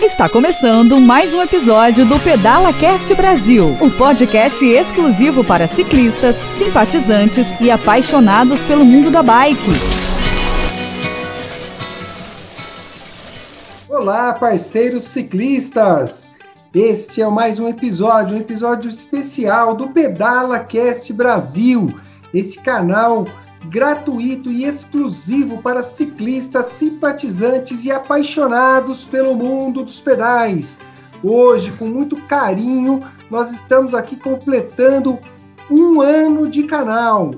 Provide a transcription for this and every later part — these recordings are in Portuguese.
Está começando mais um episódio do Pedala Cast Brasil, um podcast exclusivo para ciclistas, simpatizantes e apaixonados pelo mundo da bike. Olá, parceiros ciclistas! Este é mais um episódio, um episódio especial do Pedala Cast Brasil, esse canal gratuito e exclusivo para ciclistas, simpatizantes e apaixonados pelo mundo dos pedais. Hoje, com muito carinho, nós estamos aqui completando um ano de canal.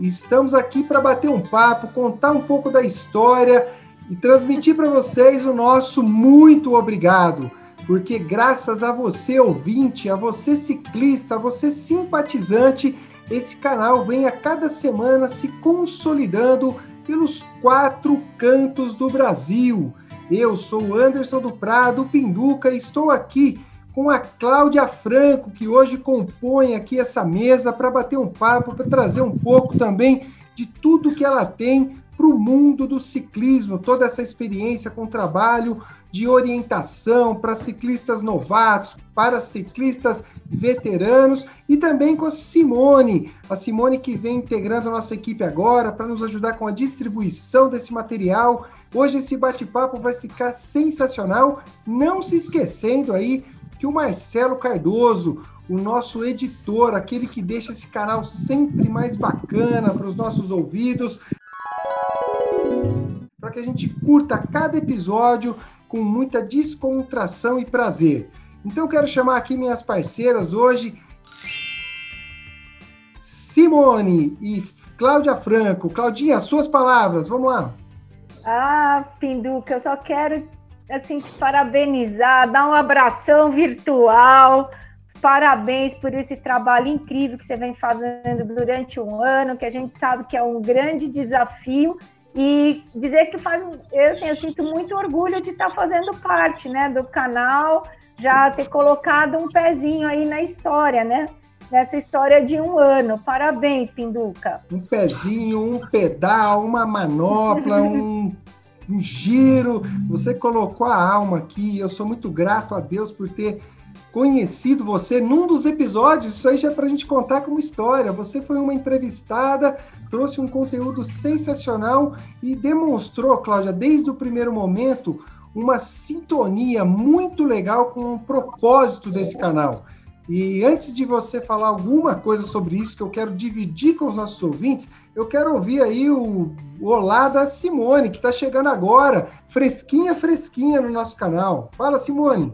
Estamos aqui para bater um papo, contar um pouco da história e transmitir para vocês o nosso muito obrigado porque graças a você ouvinte, a você ciclista, a você simpatizante, esse canal vem a cada semana se consolidando pelos quatro cantos do Brasil. Eu sou o Anderson do Prado Pinduca e estou aqui com a Cláudia Franco, que hoje compõe aqui essa mesa para bater um papo, para trazer um pouco também de tudo que ela tem para o mundo do ciclismo, toda essa experiência com trabalho de orientação para ciclistas novatos, para ciclistas veteranos e também com a Simone, a Simone que vem integrando a nossa equipe agora para nos ajudar com a distribuição desse material. Hoje esse bate-papo vai ficar sensacional, não se esquecendo aí que o Marcelo Cardoso, o nosso editor, aquele que deixa esse canal sempre mais bacana para os nossos ouvidos, para que a gente curta cada episódio com muita descontração e prazer. Então eu quero chamar aqui minhas parceiras hoje, Simone e Cláudia Franco. Claudinha, suas palavras, vamos lá. Ah, Pinduca, eu só quero assim te parabenizar, dar um abração virtual. Parabéns por esse trabalho incrível que você vem fazendo durante um ano, que a gente sabe que é um grande desafio e dizer que faz, eu, assim, eu sinto muito orgulho de estar fazendo parte, né, do canal, já ter colocado um pezinho aí na história, né? Nessa história de um ano. Parabéns, Pinduca. Um pezinho, um pedal, uma manopla, um, um giro. Você colocou a alma aqui. Eu sou muito grato a Deus por ter conhecido você num dos episódios. Isso aí já é para a gente contar como história. Você foi uma entrevistada, trouxe um conteúdo sensacional e demonstrou, Cláudia, desde o primeiro momento, uma sintonia muito legal com o propósito desse canal. E antes de você falar alguma coisa sobre isso que eu quero dividir com os nossos ouvintes, eu quero ouvir aí o, olá da Simone, que está chegando agora, fresquinha, fresquinha no nosso canal. Fala, Simone!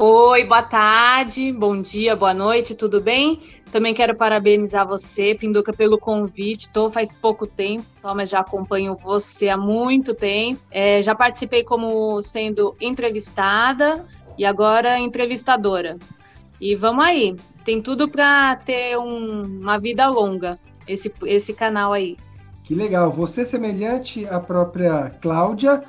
Oi, boa tarde, bom dia, boa noite, tudo bem? Também quero parabenizar você, Pinduca, pelo convite. Tô faz pouco tempo, mas já acompanho você há muito tempo. É, já participei como sendo entrevistada e agora entrevistadora. E vamos aí, tem tudo para ter um, uma vida longa esse, esse canal aí. Que legal. Você semelhante à própria Cláudia,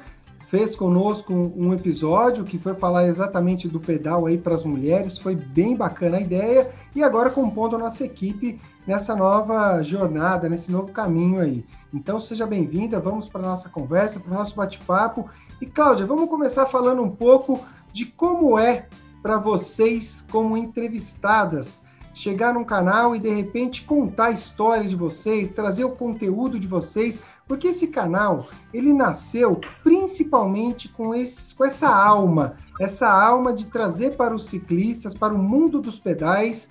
fez conosco um episódio que foi falar exatamente do pedal aí para as mulheres, foi bem bacana a ideia e agora compondo a nossa equipe nessa nova jornada, nesse novo caminho aí. Então seja bem-vinda, vamos para a nossa conversa, para o nosso bate-papo. E Cláudia, vamos começar falando um pouco de como é para vocês como entrevistadas chegar num canal e de repente contar a história de vocês, trazer o conteúdo de vocês porque esse canal, ele nasceu principalmente com, esse, com essa alma, essa alma de trazer para os ciclistas, para o mundo dos pedais,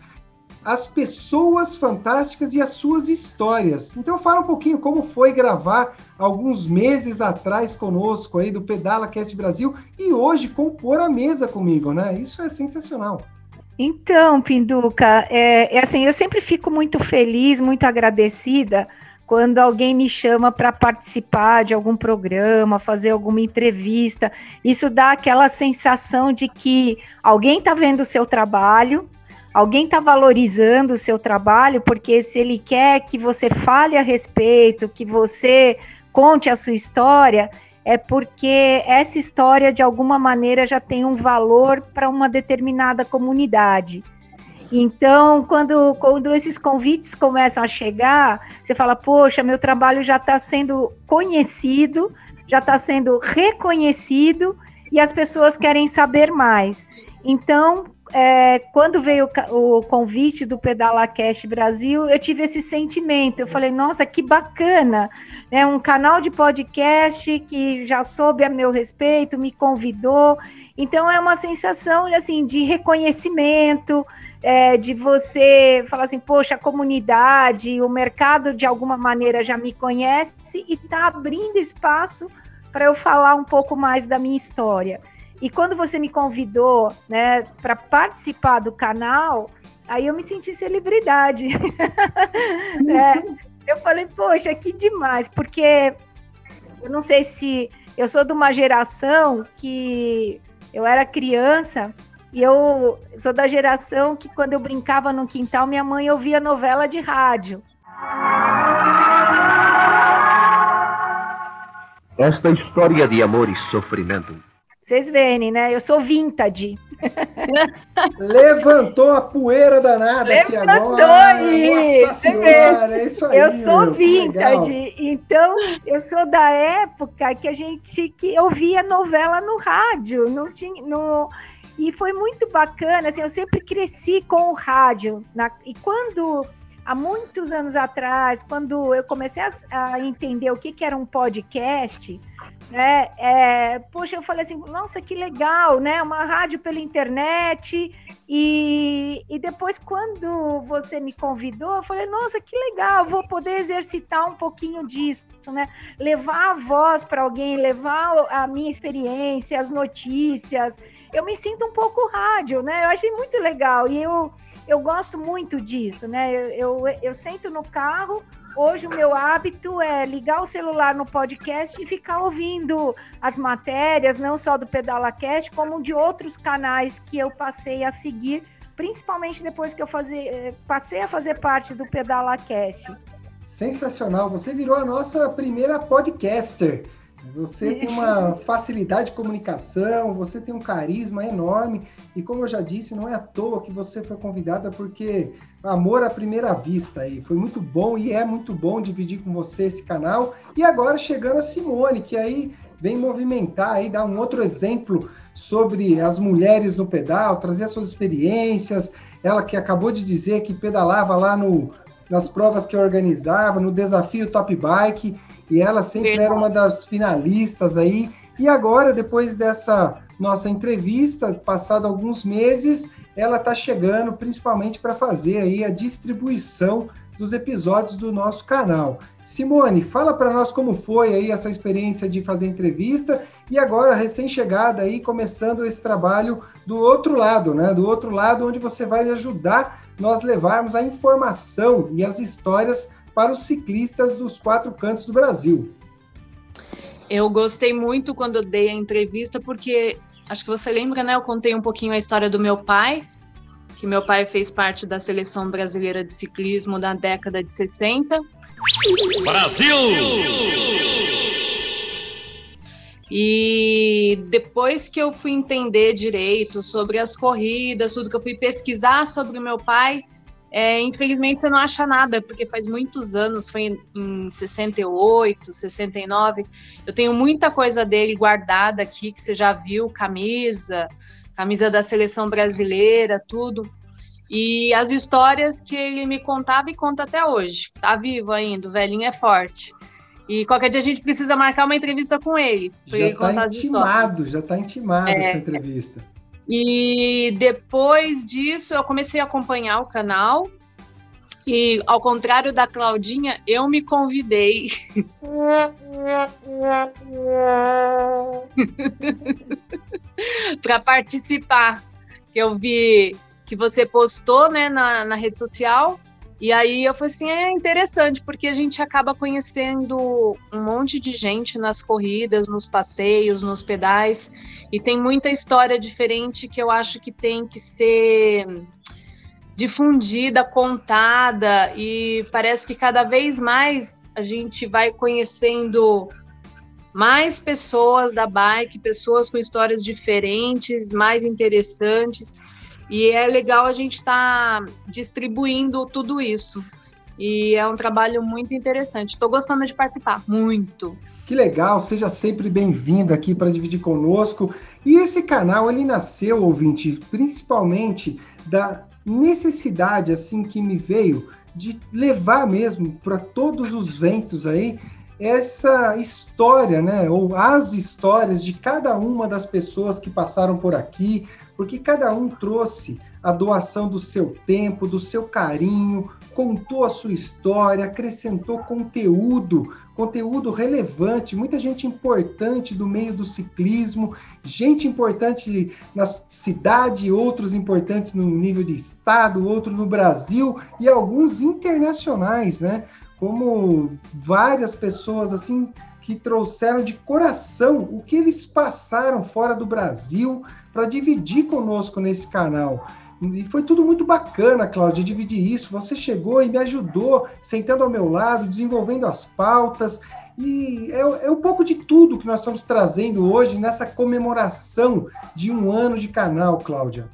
as pessoas fantásticas e as suas histórias. Então fala um pouquinho como foi gravar alguns meses atrás conosco aí do Pedala Cast Brasil e hoje compor a mesa comigo, né? Isso é sensacional. Então, Pinduca, é, é assim, eu sempre fico muito feliz, muito agradecida quando alguém me chama para participar de algum programa, fazer alguma entrevista, isso dá aquela sensação de que alguém está vendo o seu trabalho, alguém está valorizando o seu trabalho, porque se ele quer que você fale a respeito, que você conte a sua história, é porque essa história de alguma maneira já tem um valor para uma determinada comunidade. Então, quando, quando esses convites começam a chegar, você fala, poxa, meu trabalho já está sendo conhecido, já está sendo reconhecido e as pessoas querem saber mais. Então, é, quando veio o, o convite do Pedala Cash Brasil, eu tive esse sentimento. Eu falei, nossa, que bacana! Né? Um canal de podcast que já soube a meu respeito, me convidou. Então, é uma sensação assim de reconhecimento, é, de você falar assim, poxa, a comunidade, o mercado de alguma maneira já me conhece e está abrindo espaço para eu falar um pouco mais da minha história. E quando você me convidou, né, para participar do canal, aí eu me senti celebridade. é, eu falei, poxa, que demais, porque eu não sei se eu sou de uma geração que eu era criança e eu sou da geração que quando eu brincava no quintal, minha mãe ouvia novela de rádio. Esta história de amor e sofrimento vocês verem, né? Eu sou vintage. Levantou a poeira danada Levantou aqui agora. Aí, Nossa senhora, é isso aí. Eu sou meu, vintage. Então, eu sou da época que a gente que ouvia novela no rádio, não tinha, no, e foi muito bacana, assim, eu sempre cresci com o rádio. Na, e quando há muitos anos atrás, quando eu comecei a, a entender o que, que era um podcast, né? É, poxa, eu falei assim, nossa, que legal, né? Uma rádio pela internet. E, e depois, quando você me convidou, eu falei, nossa, que legal, vou poder exercitar um pouquinho disso, né? Levar a voz para alguém, levar a minha experiência, as notícias. Eu me sinto um pouco rádio, né? Eu achei muito legal. E eu, eu gosto muito disso, né? Eu, eu, eu sento no carro Hoje o meu hábito é ligar o celular no podcast e ficar ouvindo as matérias, não só do PedalaCast, como de outros canais que eu passei a seguir, principalmente depois que eu fazer, eh, passei a fazer parte do PedalaCast. Sensacional, você virou a nossa primeira podcaster. Você tem uma facilidade de comunicação, você tem um carisma enorme e como eu já disse, não é à toa que você foi convidada porque amor à primeira vista aí. Foi muito bom e é muito bom dividir com você esse canal. E agora chegando a Simone, que aí vem movimentar aí, dar um outro exemplo sobre as mulheres no pedal, trazer suas experiências. Ela que acabou de dizer que pedalava lá no, nas provas que organizava, no desafio Top Bike e ela sempre Verdade. era uma das finalistas aí. E agora, depois dessa nossa entrevista, passado alguns meses, ela está chegando principalmente para fazer aí a distribuição dos episódios do nosso canal. Simone, fala para nós como foi aí essa experiência de fazer entrevista e agora recém-chegada aí começando esse trabalho do outro lado, né? Do outro lado onde você vai ajudar nós levarmos a informação e as histórias para os ciclistas dos quatro cantos do Brasil. Eu gostei muito quando dei a entrevista, porque acho que você lembra, né? Eu contei um pouquinho a história do meu pai, que meu pai fez parte da seleção brasileira de ciclismo da década de 60. Brasil! E depois que eu fui entender direito sobre as corridas, tudo que eu fui pesquisar sobre o meu pai, é, infelizmente você não acha nada, porque faz muitos anos, foi em, em 68, 69. Eu tenho muita coisa dele guardada aqui, que você já viu, camisa, camisa da seleção brasileira, tudo. E as histórias que ele me contava e conta até hoje. Tá vivo ainda, o velhinho é forte. E qualquer dia a gente precisa marcar uma entrevista com ele. Já está intimado, já está intimado é, essa entrevista. E depois disso eu comecei a acompanhar o canal. E ao contrário da Claudinha, eu me convidei. para participar. Que eu vi que você postou né, na, na rede social. E aí eu falei assim, é interessante, porque a gente acaba conhecendo um monte de gente nas corridas, nos passeios, nos pedais. E tem muita história diferente que eu acho que tem que ser difundida, contada, e parece que cada vez mais a gente vai conhecendo mais pessoas da bike, pessoas com histórias diferentes, mais interessantes. E é legal a gente estar tá distribuindo tudo isso. E é um trabalho muito interessante. Estou gostando de participar, muito. Que legal, seja sempre bem-vindo aqui para dividir conosco. E esse canal, ele nasceu, ouvinte, principalmente da necessidade, assim, que me veio de levar mesmo para todos os ventos aí essa história, né, ou as histórias de cada uma das pessoas que passaram por aqui, porque cada um trouxe a doação do seu tempo, do seu carinho, contou a sua história, acrescentou conteúdo, conteúdo relevante, muita gente importante do meio do ciclismo, gente importante na cidade, outros importantes no nível de estado, outros no Brasil e alguns internacionais, né? Como várias pessoas assim que trouxeram de coração o que eles passaram fora do Brasil para dividir conosco nesse canal. E foi tudo muito bacana, Cláudia, dividir isso. Você chegou e me ajudou, sentando ao meu lado, desenvolvendo as pautas. E é, é, um pouco de tudo que nós estamos trazendo hoje nessa comemoração de um ano de canal, Cláudia.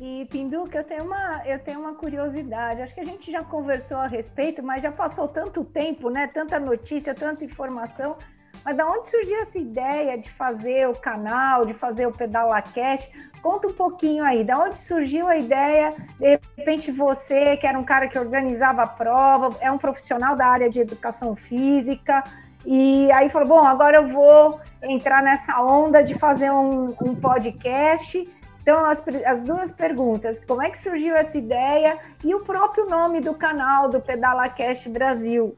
E Pinduca, eu tenho uma, eu tenho uma curiosidade. Acho que a gente já conversou a respeito, mas já passou tanto tempo, né? Tanta notícia, tanta informação. Mas da onde surgiu essa ideia de fazer o canal, de fazer o Pedala Cash? Conta um pouquinho aí, da onde surgiu a ideia? De repente você, que era um cara que organizava a prova, é um profissional da área de educação física, e aí falou: bom, agora eu vou entrar nessa onda de fazer um, um podcast então, as, as, duas perguntas: como é que surgiu essa ideia e o próprio nome do canal do PedalaCast Brasil?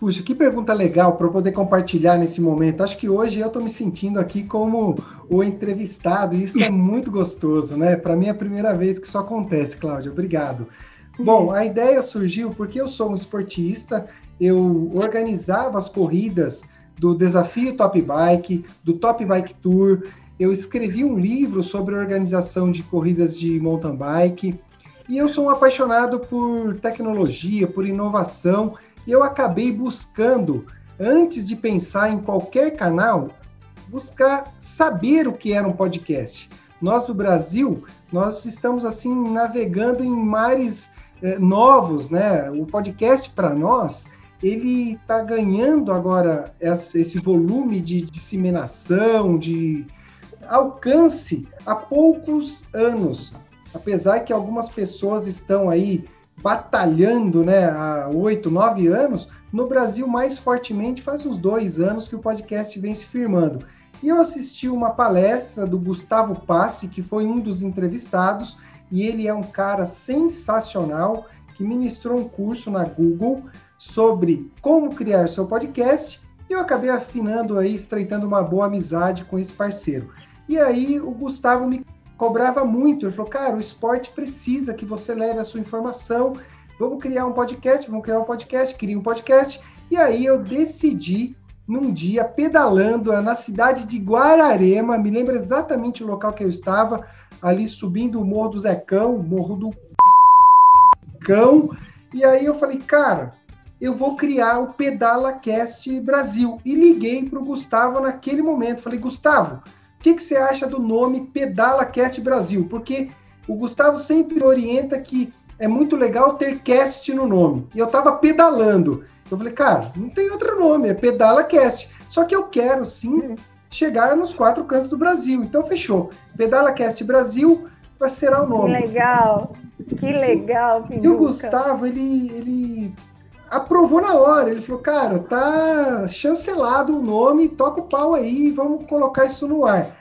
Puxa, que pergunta legal para eu poder compartilhar nesse momento. Acho que hoje eu estou me sentindo aqui como o entrevistado e isso é muito gostoso, né? Para mim é a primeira vez que isso acontece, Cláudia. Obrigado. Bom, a ideia surgiu porque eu sou um esportista, eu organizava as corridas do Desafio Top Bike, do Top Bike Tour. Eu escrevi um livro sobre organização de corridas de mountain bike. E eu sou um apaixonado por tecnologia, por inovação, e eu acabei buscando, antes de pensar em qualquer canal, buscar saber o que era um podcast. Nós do Brasil, nós estamos assim navegando em mares eh, novos, né? O podcast para nós ele está ganhando agora esse volume de disseminação, de alcance há poucos anos. Apesar que algumas pessoas estão aí batalhando né, há oito, nove anos, no Brasil mais fortemente faz uns dois anos que o podcast vem se firmando. E eu assisti uma palestra do Gustavo Passi, que foi um dos entrevistados, e ele é um cara sensacional que ministrou um curso na Google sobre como criar seu podcast e eu acabei afinando aí, estreitando uma boa amizade com esse parceiro. E aí o Gustavo me cobrava muito, ele falou, cara, o esporte precisa que você leve a sua informação, vamos criar um podcast, vamos criar um podcast, queria um podcast, e aí eu decidi num dia pedalando na cidade de Guararema, me lembro exatamente o local que eu estava, ali subindo o Morro do Zecão, Morro do Cão, e aí eu falei, cara, eu vou criar o Pedala Cast Brasil. E liguei para o Gustavo naquele momento. Falei, Gustavo, o que, que você acha do nome Pedala Cast Brasil? Porque o Gustavo sempre orienta que é muito legal ter cast no nome. E eu estava pedalando. Eu falei, cara, não tem outro nome, é Pedala Cast. Só que eu quero sim chegar nos quatro cantos do Brasil. Então fechou. Pedala Cast Brasil vai ser o nome. Que legal, que legal. E o Gustavo, ele, ele aprovou na hora. Ele falou, cara, tá chancelado o nome, toca o pau aí, vamos colocar isso no ar.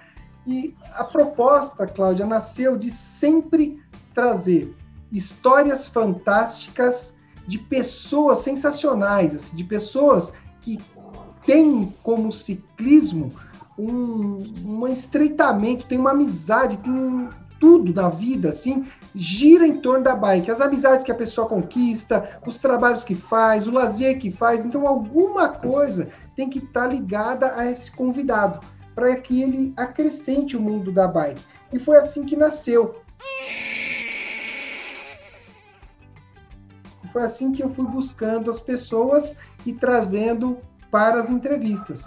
E a proposta, Cláudia, nasceu de sempre trazer histórias fantásticas de pessoas sensacionais, assim, de pessoas que têm como ciclismo um, um estreitamento, tem uma amizade, tem tudo da vida, assim, gira em torno da bike. As amizades que a pessoa conquista, os trabalhos que faz, o lazer que faz. Então, alguma coisa tem que estar tá ligada a esse convidado, para que ele acrescente o mundo da bike. E foi assim que nasceu. Foi assim que eu fui buscando as pessoas e trazendo para as entrevistas.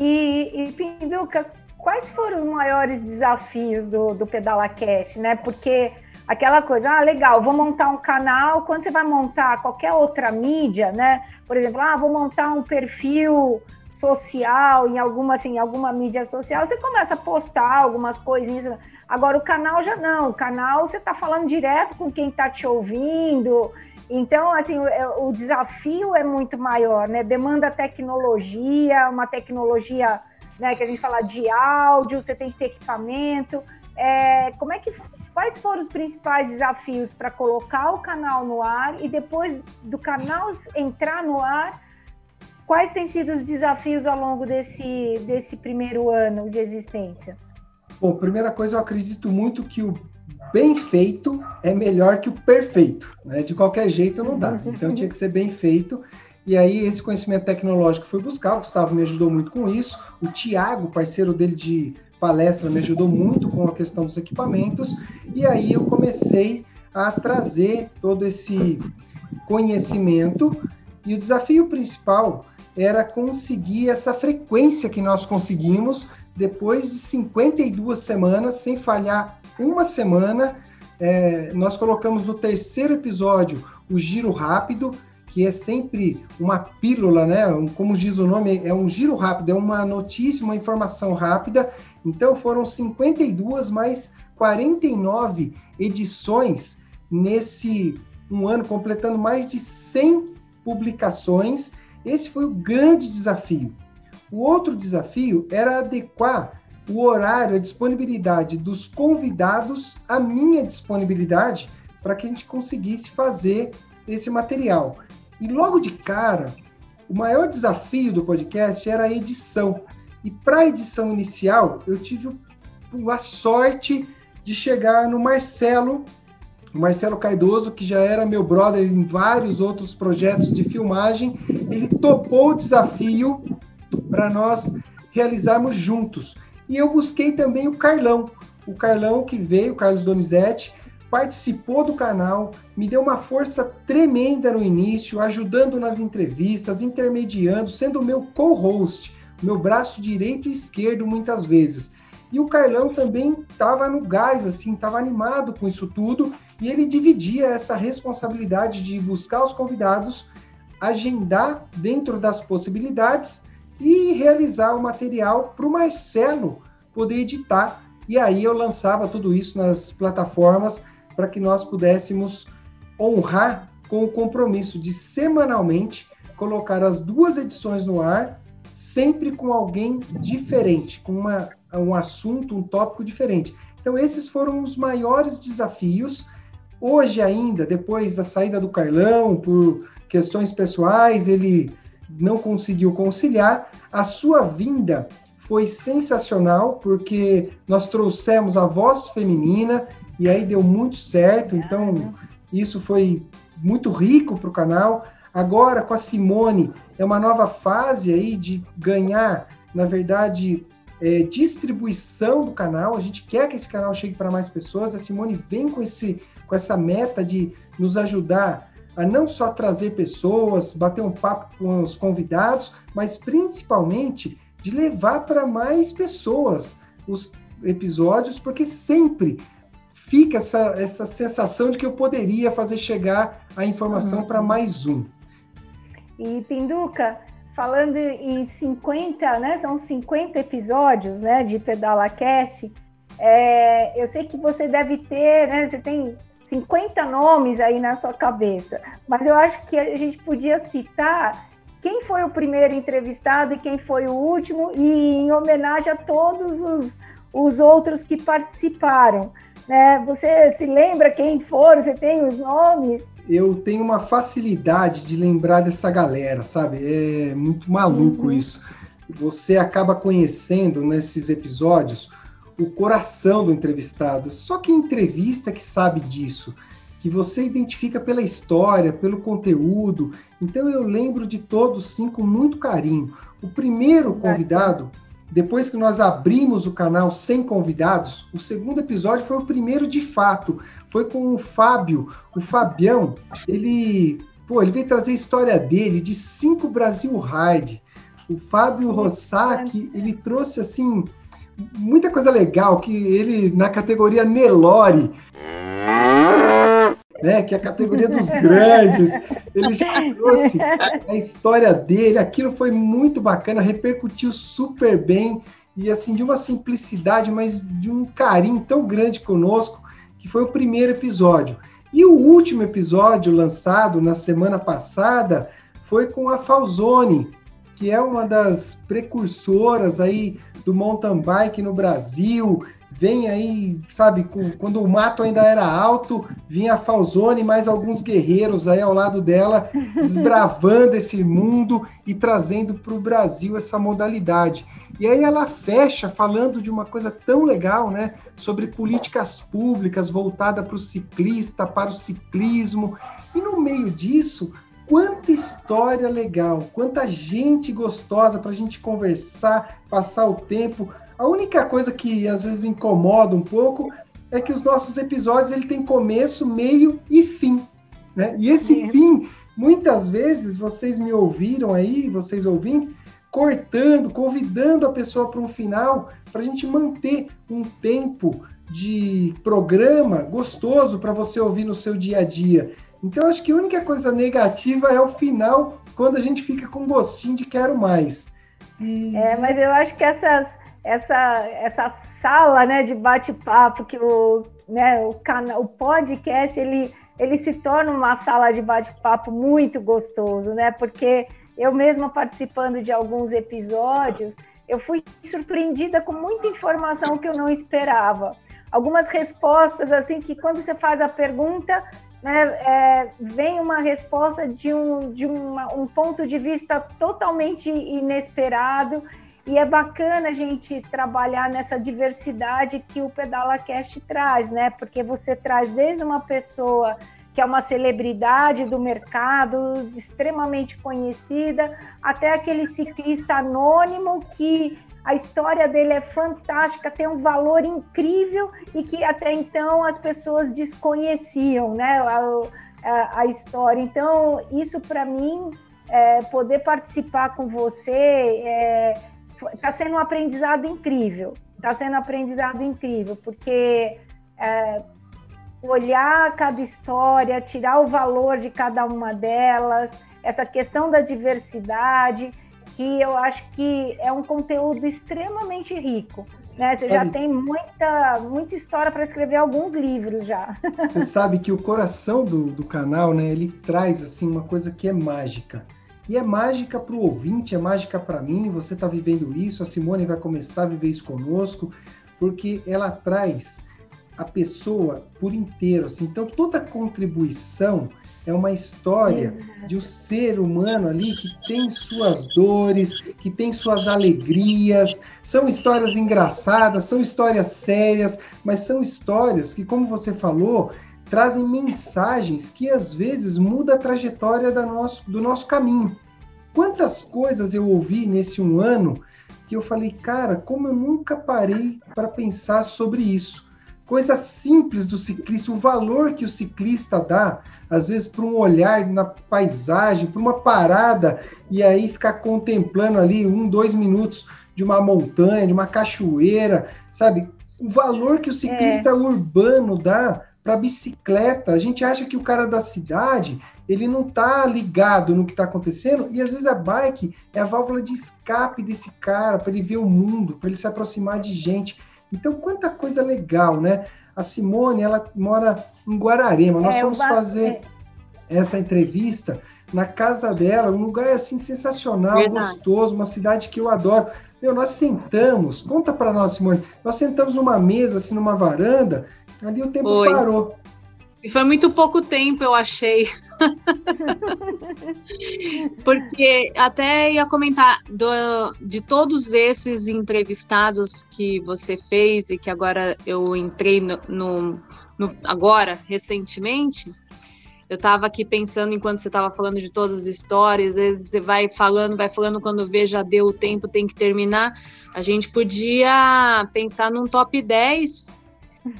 E, e Pinduca, quais foram os maiores desafios do, do Pedala Cash, né? Porque aquela coisa, ah, legal, vou montar um canal, quando você vai montar qualquer outra mídia, né? Por exemplo, ah, vou montar um perfil social em alguma assim, alguma mídia social, você começa a postar algumas coisinhas. Agora o canal já não, o canal você está falando direto com quem está te ouvindo. Então, assim, o, é, o, desafio é muito maior, né? Demanda tecnologia, uma tecnologia né, que a gente fala de áudio, você tem que ter equipamento. É, como é que quais foram os principais desafios para colocar o canal no ar e depois do canal entrar no ar, quais têm sido os desafios ao longo desse, desse primeiro ano de existência? Bom, primeira coisa, eu acredito muito que o bem feito é melhor que o perfeito. Né? De qualquer jeito não dá. Então tinha que ser bem feito. E aí, esse conhecimento tecnológico foi buscar, o Gustavo me ajudou muito com isso, o Tiago, parceiro dele de palestra, me ajudou muito com a questão dos equipamentos, e aí eu comecei a trazer todo esse conhecimento, e o desafio principal era conseguir essa frequência que nós conseguimos depois de 52 semanas, sem falhar uma semana. É, nós colocamos no terceiro episódio o giro rápido, que é sempre uma pílula, né? Como diz o nome, é um giro rápido, é uma notícia, uma informação rápida. Então foram 52 mais 49 edições nesse um ano, completando mais de 100 publicações. Esse foi o grande desafio. O outro desafio era adequar o horário, a disponibilidade dos convidados à minha disponibilidade para que a gente conseguisse fazer esse material. E logo de cara, o maior desafio do podcast era a edição. E para a edição inicial, eu tive a sorte de chegar no Marcelo, o Marcelo Cardoso, que já era meu brother em vários outros projetos de filmagem. Ele topou o desafio para nós realizarmos juntos. E eu busquei também o Carlão, o Carlão que veio, o Carlos Donizete, participou do canal, me deu uma força tremenda no início, ajudando nas entrevistas, intermediando, sendo meu co-host, meu braço direito e esquerdo muitas vezes. E o Carlão também estava no gás, assim, estava animado com isso tudo, e ele dividia essa responsabilidade de buscar os convidados, agendar dentro das possibilidades e realizar o material para o Marcelo poder editar. E aí eu lançava tudo isso nas plataformas para que nós pudéssemos honrar com o compromisso de semanalmente colocar as duas edições no ar, sempre com alguém diferente, com uma, um assunto, um tópico diferente. Então, esses foram os maiores desafios. Hoje, ainda, depois da saída do Carlão, por questões pessoais, ele não conseguiu conciliar. A sua vinda foi sensacional, porque nós trouxemos a voz feminina e aí deu muito certo. Então, isso foi muito rico para o canal. Agora, com a Simone, é uma nova fase aí de ganhar, na verdade, é, distribuição do canal. A gente quer que esse canal chegue para mais pessoas. A Simone vem com, esse, com essa meta de nos ajudar a não só trazer pessoas, bater um papo com os convidados, mas principalmente de levar para mais pessoas os episódios, porque sempre fica essa, essa sensação de que eu poderia fazer chegar a informação uhum. para mais um. E Pinduca, falando em 50, né? São 50 episódios né, de Pedala Cast. É, eu sei que você deve ter, né? Você tem 50 nomes aí na sua cabeça, mas eu acho que a gente podia citar quem foi o primeiro entrevistado e quem foi o último, e em homenagem a todos os, os outros que participaram. Né? Você se lembra quem foram? Você tem os nomes? Eu tenho uma facilidade de lembrar dessa galera, sabe? É muito maluco uhum. isso. Você acaba conhecendo nesses episódios o coração do entrevistado. Só que entrevista que sabe disso, que você identifica pela história, pelo conteúdo. Então eu lembro de todos sim com muito carinho. O primeiro convidado, depois que nós abrimos o canal sem convidados, o segundo episódio foi o primeiro de fato. Foi com o Fábio, o Fabião. Ele, pô, ele veio trazer a história dele de cinco Brasil Ride O Fábio Rossac, ele trouxe assim muita coisa legal que ele na categoria Nelore, né, que é a categoria dos grandes, ele já trouxe a história dele, aquilo foi muito bacana, repercutiu super bem e assim de uma simplicidade, mas de um carinho tão grande conosco, que foi o primeiro episódio. E o último episódio lançado na semana passada foi com a Falzone, que é uma das precursoras aí do mountain bike no Brasil. Vem aí, sabe, com, quando o mato ainda era alto, vinha a Falzone e mais alguns guerreiros aí ao lado dela, desbravando esse mundo e trazendo para o Brasil essa modalidade. E aí ela fecha falando de uma coisa tão legal, né? Sobre políticas públicas voltada para o ciclista, para o ciclismo. E no meio disso, quanta história legal, quanta gente gostosa para a gente conversar, passar o tempo. A única coisa que às vezes incomoda um pouco é que os nossos episódios ele tem começo, meio e fim, né? E esse é. fim, muitas vezes vocês me ouviram aí, vocês ouvintes, cortando, convidando a pessoa para um final, para a gente manter um tempo de programa gostoso para você ouvir no seu dia a dia. Então, acho que a única coisa negativa é o final, quando a gente fica com gostinho de quero mais. E... É, mas eu acho que essas, essa, essa sala né, de bate-papo, que o, né, o, canal, o podcast, ele, ele se torna uma sala de bate-papo muito gostoso, né? Porque eu mesma participando de alguns episódios, eu fui surpreendida com muita informação que eu não esperava. Algumas respostas, assim, que quando você faz a pergunta, né, é, vem uma resposta de, um, de uma, um ponto de vista totalmente inesperado e é bacana a gente trabalhar nessa diversidade que o Pedala Cast traz, né? Porque você traz desde uma pessoa que é uma celebridade do mercado, extremamente conhecida, até aquele ciclista anônimo que a história dele é fantástica, tem um valor incrível e que até então as pessoas desconheciam, né? A, a, a história. Então, isso para mim, é, poder participar com você, está sendo um aprendizado incrível. Está sendo um aprendizado incrível, porque é, olhar cada história, tirar o valor de cada uma delas, essa questão da diversidade que eu acho que é um conteúdo extremamente rico. Né? Você já tem muita, muita história para escrever alguns livros já. Você sabe que o coração do, do canal, né, ele traz assim uma coisa que é mágica. E é mágica para o ouvinte, é mágica para mim. Você está vivendo isso, a Simone vai começar a viver isso conosco, porque ela traz a pessoa por inteiro. Assim. Então, toda contribuição é uma história de um ser humano ali que tem suas dores, que tem suas alegrias. São histórias engraçadas, são histórias sérias, mas são histórias que, como você falou, trazem mensagens que às vezes mudam a trajetória da nosso, do nosso caminho. Quantas coisas eu ouvi nesse um ano que eu falei, cara, como eu nunca parei para pensar sobre isso coisas simples do ciclista, o valor que o ciclista dá, às vezes, para um olhar na paisagem, para uma parada, e aí ficar contemplando ali um, dois minutos de uma montanha, de uma cachoeira, sabe? O valor que o ciclista é. urbano dá para bicicleta. A gente acha que o cara da cidade ele não está ligado no que está acontecendo e às vezes a bike é a válvula de escape desse cara para ele ver o mundo, para ele se aproximar de gente. Então, quanta coisa legal, né? A Simone, ela mora em Guararema. Nós é, fomos fazer essa entrevista na casa dela, um lugar assim sensacional, Verdade. gostoso, uma cidade que eu adoro. Meu, nós sentamos, conta para nós, Simone, nós sentamos numa mesa, assim, numa varanda, ali o tempo Foi. parou. E foi muito pouco tempo, eu achei. Porque até ia comentar do, de todos esses entrevistados que você fez e que agora eu entrei no, no, no agora recentemente. Eu estava aqui pensando enquanto você estava falando de todas as histórias, às vezes você vai falando, vai falando, quando vê já deu o tempo, tem que terminar. A gente podia pensar num top 10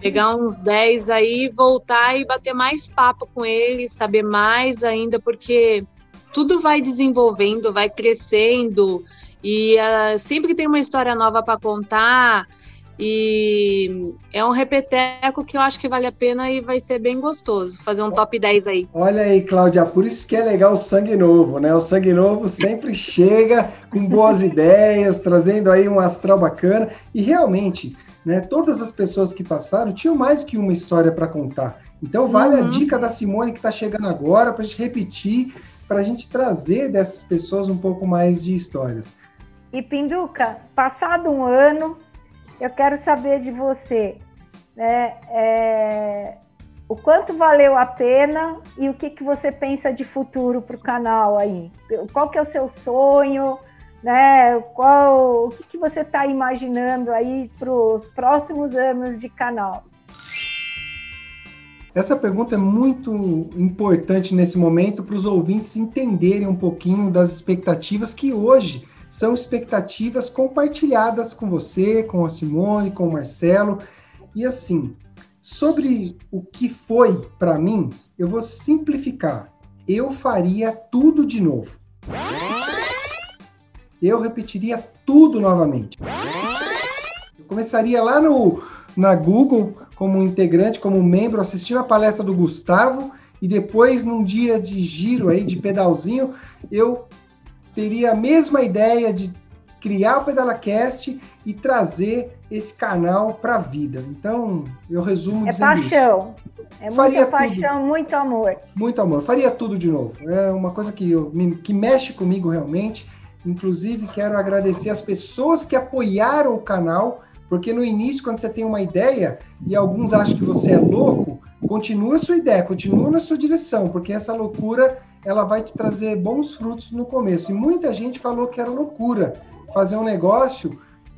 pegar uns 10 aí, voltar e bater mais papo com eles, saber mais ainda, porque tudo vai desenvolvendo, vai crescendo E uh, sempre tem uma história nova para contar, e é um repeteco que eu acho que vale a pena e vai ser bem gostoso fazer um top 10 aí. Olha aí, Cláudia, por isso que é legal o sangue novo, né? O sangue novo sempre chega com boas ideias, trazendo aí um astral bacana. E realmente, né, todas as pessoas que passaram tinham mais que uma história para contar. Então vale uhum. a dica da Simone que está chegando agora para a gente repetir, para a gente trazer dessas pessoas um pouco mais de histórias. E Pinduca, passado um ano, eu quero saber de você, né? É, o quanto valeu a pena e o que, que você pensa de futuro para o canal aí? Qual que é o seu sonho? Né? Qual, o que, que você está imaginando aí para os próximos anos de canal? Essa pergunta é muito importante nesse momento para os ouvintes entenderem um pouquinho das expectativas que hoje são expectativas compartilhadas com você, com a Simone, com o Marcelo. E assim, sobre o que foi para mim, eu vou simplificar. Eu faria tudo de novo. Eu repetiria tudo novamente. Eu começaria lá no na Google como integrante, como membro, assistindo a palestra do Gustavo e depois num dia de giro aí de pedalzinho, eu teria a mesma ideia de criar o PedalaCast e trazer esse canal para a vida. Então, eu resumo É paixão. Isso. É muita paixão, tudo. muito amor. Muito amor. Faria tudo de novo. É uma coisa que, eu, que mexe comigo realmente. Inclusive, quero agradecer as pessoas que apoiaram o canal, porque no início, quando você tem uma ideia e alguns acham que você é louco, continua a sua ideia, continua na sua direção, porque essa loucura ela vai te trazer bons frutos no começo. E muita gente falou que era loucura fazer um negócio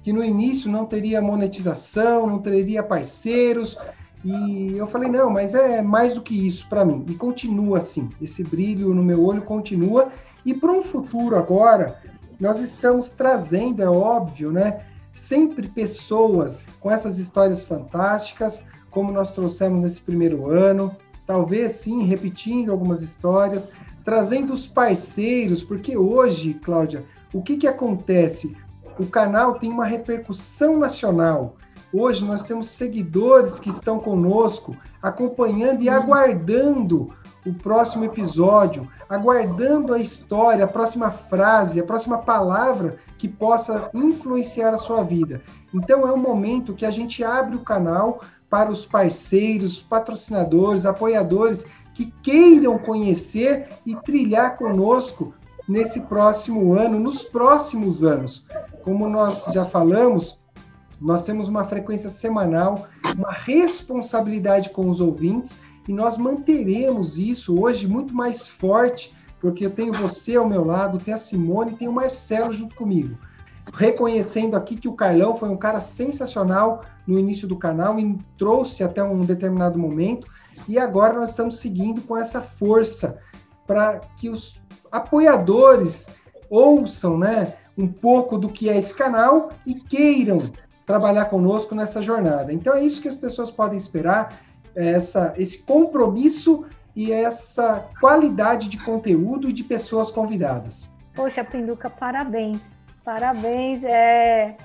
que no início não teria monetização, não teria parceiros. E eu falei, não, mas é mais do que isso para mim. E continua assim, esse brilho no meu olho continua. E para um futuro agora, nós estamos trazendo, é óbvio, né? Sempre pessoas com essas histórias fantásticas, como nós trouxemos nesse primeiro ano, talvez sim, repetindo algumas histórias, trazendo os parceiros, porque hoje, Cláudia, o que, que acontece? O canal tem uma repercussão nacional. Hoje nós temos seguidores que estão conosco, acompanhando e aguardando o próximo episódio, aguardando a história, a próxima frase, a próxima palavra que possa influenciar a sua vida. Então é um momento que a gente abre o canal para os parceiros, patrocinadores, apoiadores que queiram conhecer e trilhar conosco nesse próximo ano, nos próximos anos. Como nós já falamos, nós temos uma frequência semanal, uma responsabilidade com os ouvintes e nós manteremos isso hoje muito mais forte, porque eu tenho você ao meu lado, tenho a Simone, tenho o Marcelo junto comigo. Reconhecendo aqui que o Carlão foi um cara sensacional no início do canal e trouxe até um determinado momento e agora nós estamos seguindo com essa força para que os apoiadores ouçam né, um pouco do que é esse canal e queiram trabalhar conosco nessa jornada. Então é isso que as pessoas podem esperar, essa, esse compromisso e essa qualidade de conteúdo e de pessoas convidadas. Poxa, Pinduca, parabéns. Parabéns. É,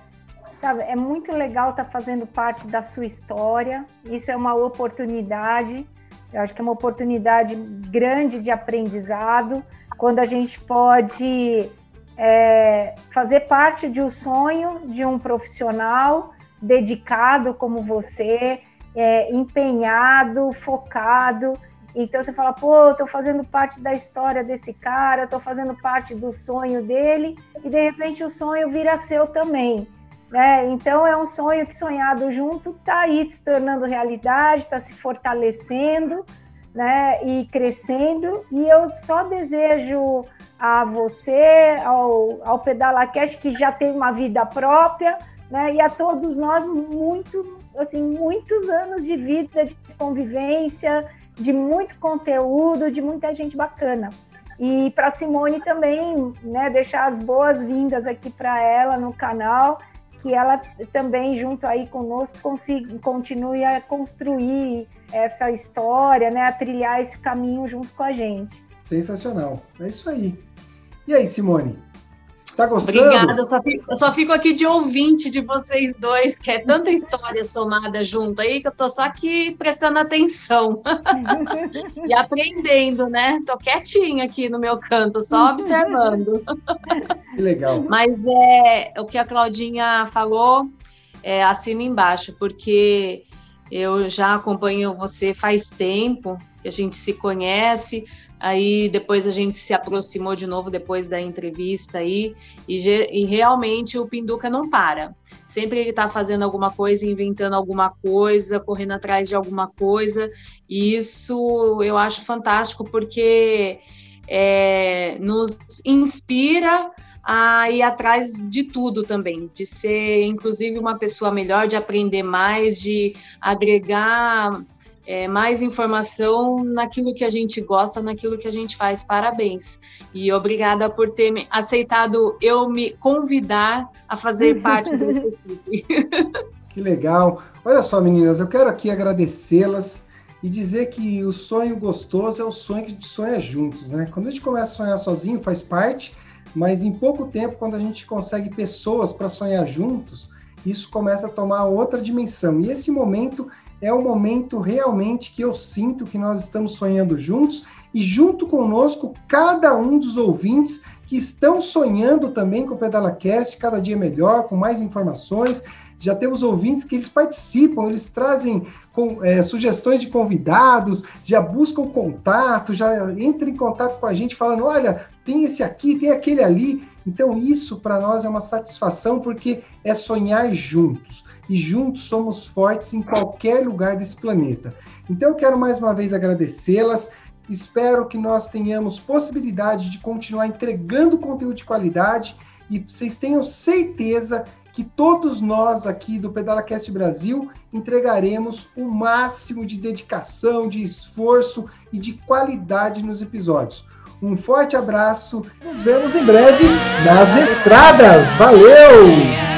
Sabe, é muito legal estar tá fazendo parte da sua história. Isso é uma oportunidade. Eu acho que é uma oportunidade grande de aprendizado quando a gente pode é, fazer parte de um sonho de um profissional dedicado como você, é, empenhado, focado. Então você fala, pô, estou fazendo parte da história desse cara, estou fazendo parte do sonho dele, e de repente o sonho vira seu também. Né? Então é um sonho que sonhado junto está aí se tornando realidade, está se fortalecendo, né? E crescendo. E eu só desejo a você, ao, ao PedalaCast, que já tem uma vida própria, né? E a todos nós muito, assim, muitos anos de vida, de convivência, de muito conteúdo, de muita gente bacana. E para Simone também, né, deixar as boas-vindas aqui para ela no canal que ela também, junto aí conosco, consiga, continue a construir essa história, né, a trilhar esse caminho junto com a gente. Sensacional, é isso aí. E aí, Simone? Tá gostando? Obrigada, eu só, fico, eu só, fico, aqui de ouvinte de vocês dois, que é tanta história somada junto aí, que eu tô só aqui prestando atenção e aprendendo, né? Tô quietinha aqui no meu canto, só observando. Que legal. Mas é, o que a Claudinha falou, é, assina embaixo, porque eu já acompanho você faz tempo, que a gente se conhece, Aí depois a gente se aproximou de novo depois da entrevista aí, e, e realmente o Pinduca não para. Sempre ele está fazendo alguma coisa, inventando alguma coisa, correndo atrás de alguma coisa, e isso eu acho fantástico porque é, nos inspira a ir atrás de tudo também, de ser inclusive uma pessoa melhor, de aprender mais, de agregar é, mais informação naquilo que a gente gosta, naquilo que a gente faz. Parabéns. E obrigada por ter aceitado eu me convidar a fazer parte dessa equipe. Que legal. Olha só, meninas, eu quero aqui agradecê-las e dizer que o sonho gostoso é o sonho que a gente sonha juntos, né? Quando a gente começa a sonhar sozinho, faz parte, mas em pouco tempo, quando a gente consegue pessoas para sonhar juntos, isso começa a tomar outra dimensão. E esse momento é o momento realmente que eu sinto que nós estamos sonhando juntos e junto conosco cada um dos ouvintes que estão sonhando também com o PedalaCast, cada dia melhor, com mais informações. Já temos ouvintes que eles participam, eles trazem com, é, sugestões de convidados, já buscam contato, já entram em contato com a gente falando: olha, tem esse aqui, tem aquele ali. Então, isso para nós é uma satisfação porque é sonhar juntos e juntos somos fortes em qualquer lugar desse planeta. Então eu quero mais uma vez agradecê-las. Espero que nós tenhamos possibilidade de continuar entregando conteúdo de qualidade e vocês tenham certeza que todos nós aqui do PedalaCast Brasil entregaremos o máximo de dedicação, de esforço e de qualidade nos episódios. Um forte abraço, nos vemos em breve nas estradas. Valeu!